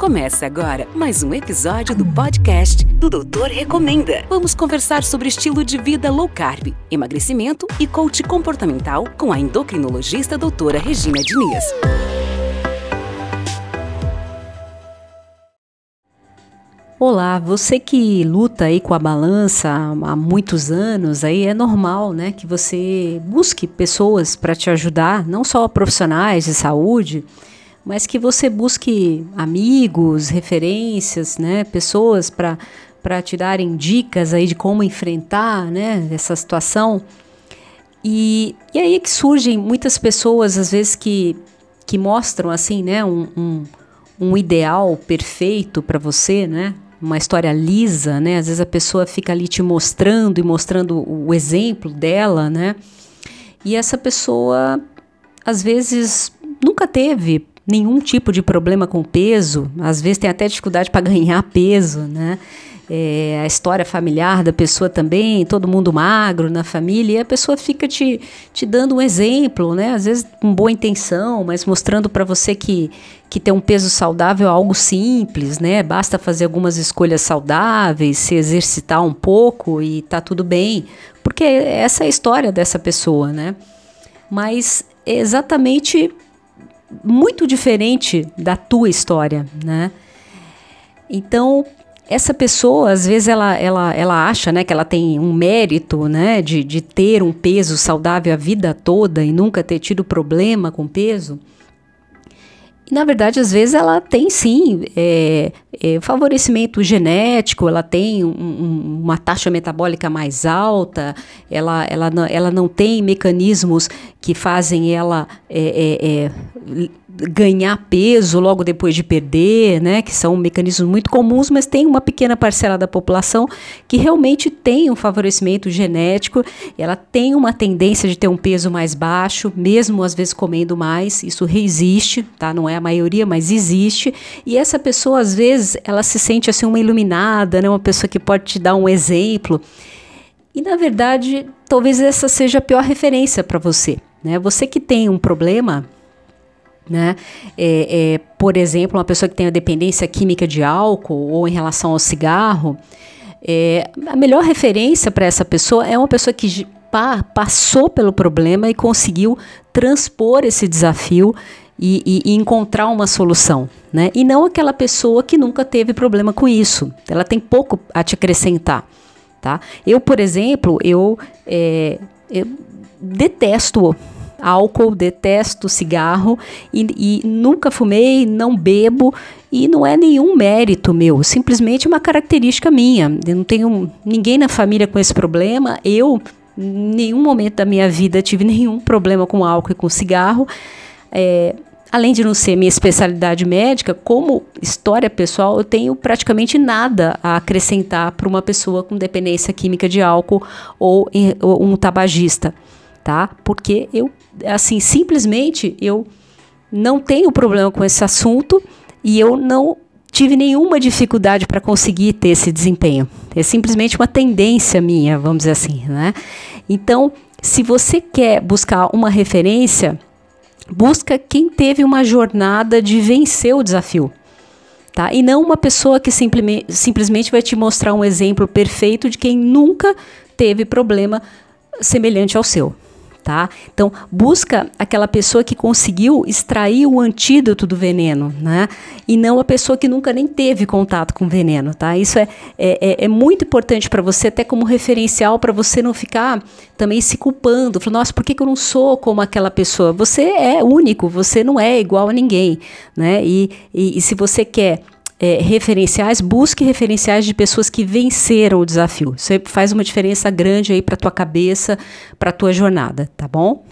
Começa agora mais um episódio do podcast do Doutor Recomenda. Vamos conversar sobre estilo de vida low carb, emagrecimento e coach comportamental com a endocrinologista doutora Regina Diniz. Olá, você que luta aí com a balança há muitos anos, aí é normal, né, que você busque pessoas para te ajudar, não só profissionais de saúde, mas que você busque amigos, referências, né, pessoas para para te darem dicas aí de como enfrentar, né, essa situação. E, e aí é que surgem muitas pessoas, às vezes, que, que mostram, assim, né, um, um, um ideal perfeito para você, né, uma história lisa, né, às vezes a pessoa fica ali te mostrando e mostrando o exemplo dela, né, e essa pessoa, às vezes, nunca teve nenhum tipo de problema com peso, às vezes tem até dificuldade para ganhar peso, né? É, a história familiar da pessoa também, todo mundo magro na família, e a pessoa fica te, te dando um exemplo, né? Às vezes com boa intenção, mas mostrando para você que, que ter um peso saudável é algo simples, né? Basta fazer algumas escolhas saudáveis, se exercitar um pouco e tá tudo bem. Porque essa é a história dessa pessoa, né? Mas é exatamente muito diferente da tua história, né? Então, essa pessoa, às vezes, ela, ela, ela acha né, que ela tem um mérito né, de, de ter um peso saudável a vida toda e nunca ter tido problema com peso. E, na verdade, às vezes ela tem sim é, é, favorecimento genético, ela tem um, um, uma taxa metabólica mais alta, ela, ela, não, ela não tem mecanismos que fazem ela é, é, é ganhar peso logo depois de perder, né, que são mecanismos muito comuns, mas tem uma pequena parcela da população que realmente tem um favorecimento genético, ela tem uma tendência de ter um peso mais baixo, mesmo às vezes comendo mais, isso resiste, tá? Não é a maioria, mas existe. E essa pessoa às vezes ela se sente assim uma iluminada, né, uma pessoa que pode te dar um exemplo. E na verdade, talvez essa seja a pior referência para você, né? Você que tem um problema né? É, é, por exemplo, uma pessoa que tem dependência química de álcool ou em relação ao cigarro, é, a melhor referência para essa pessoa é uma pessoa que pa, passou pelo problema e conseguiu transpor esse desafio e, e, e, encontrar uma solução, né? E não aquela pessoa que nunca teve problema com isso. Ela tem pouco a te acrescentar, tá? Eu, por exemplo, eu, é, eu detesto álcool, detesto cigarro e, e nunca fumei, não bebo e não é nenhum mérito meu, simplesmente uma característica minha. Eu não tenho ninguém na família com esse problema. Eu, em nenhum momento da minha vida, tive nenhum problema com álcool e com cigarro. É, além de não ser minha especialidade médica, como história pessoal, eu tenho praticamente nada a acrescentar para uma pessoa com dependência química de álcool ou, ou um tabagista tá? Porque eu, assim, simplesmente eu não tenho problema com esse assunto e eu não tive nenhuma dificuldade para conseguir ter esse desempenho. É simplesmente uma tendência minha, vamos dizer assim, né? Então, se você quer buscar uma referência, busca quem teve uma jornada de vencer o desafio. Tá? E não uma pessoa que simplesmente, simplesmente vai te mostrar um exemplo perfeito de quem nunca teve problema semelhante ao seu tá? Então, busca aquela pessoa que conseguiu extrair o antídoto do veneno, né? E não a pessoa que nunca nem teve contato com veneno, tá? Isso é, é, é, é muito importante para você, até como referencial, para você não ficar também se culpando, falando, nossa, por que, que eu não sou como aquela pessoa? Você é único, você não é igual a ninguém, né? E, e, e se você quer é, referenciais, busque referenciais de pessoas que venceram o desafio. Isso faz uma diferença grande aí para tua cabeça, para tua jornada, tá bom?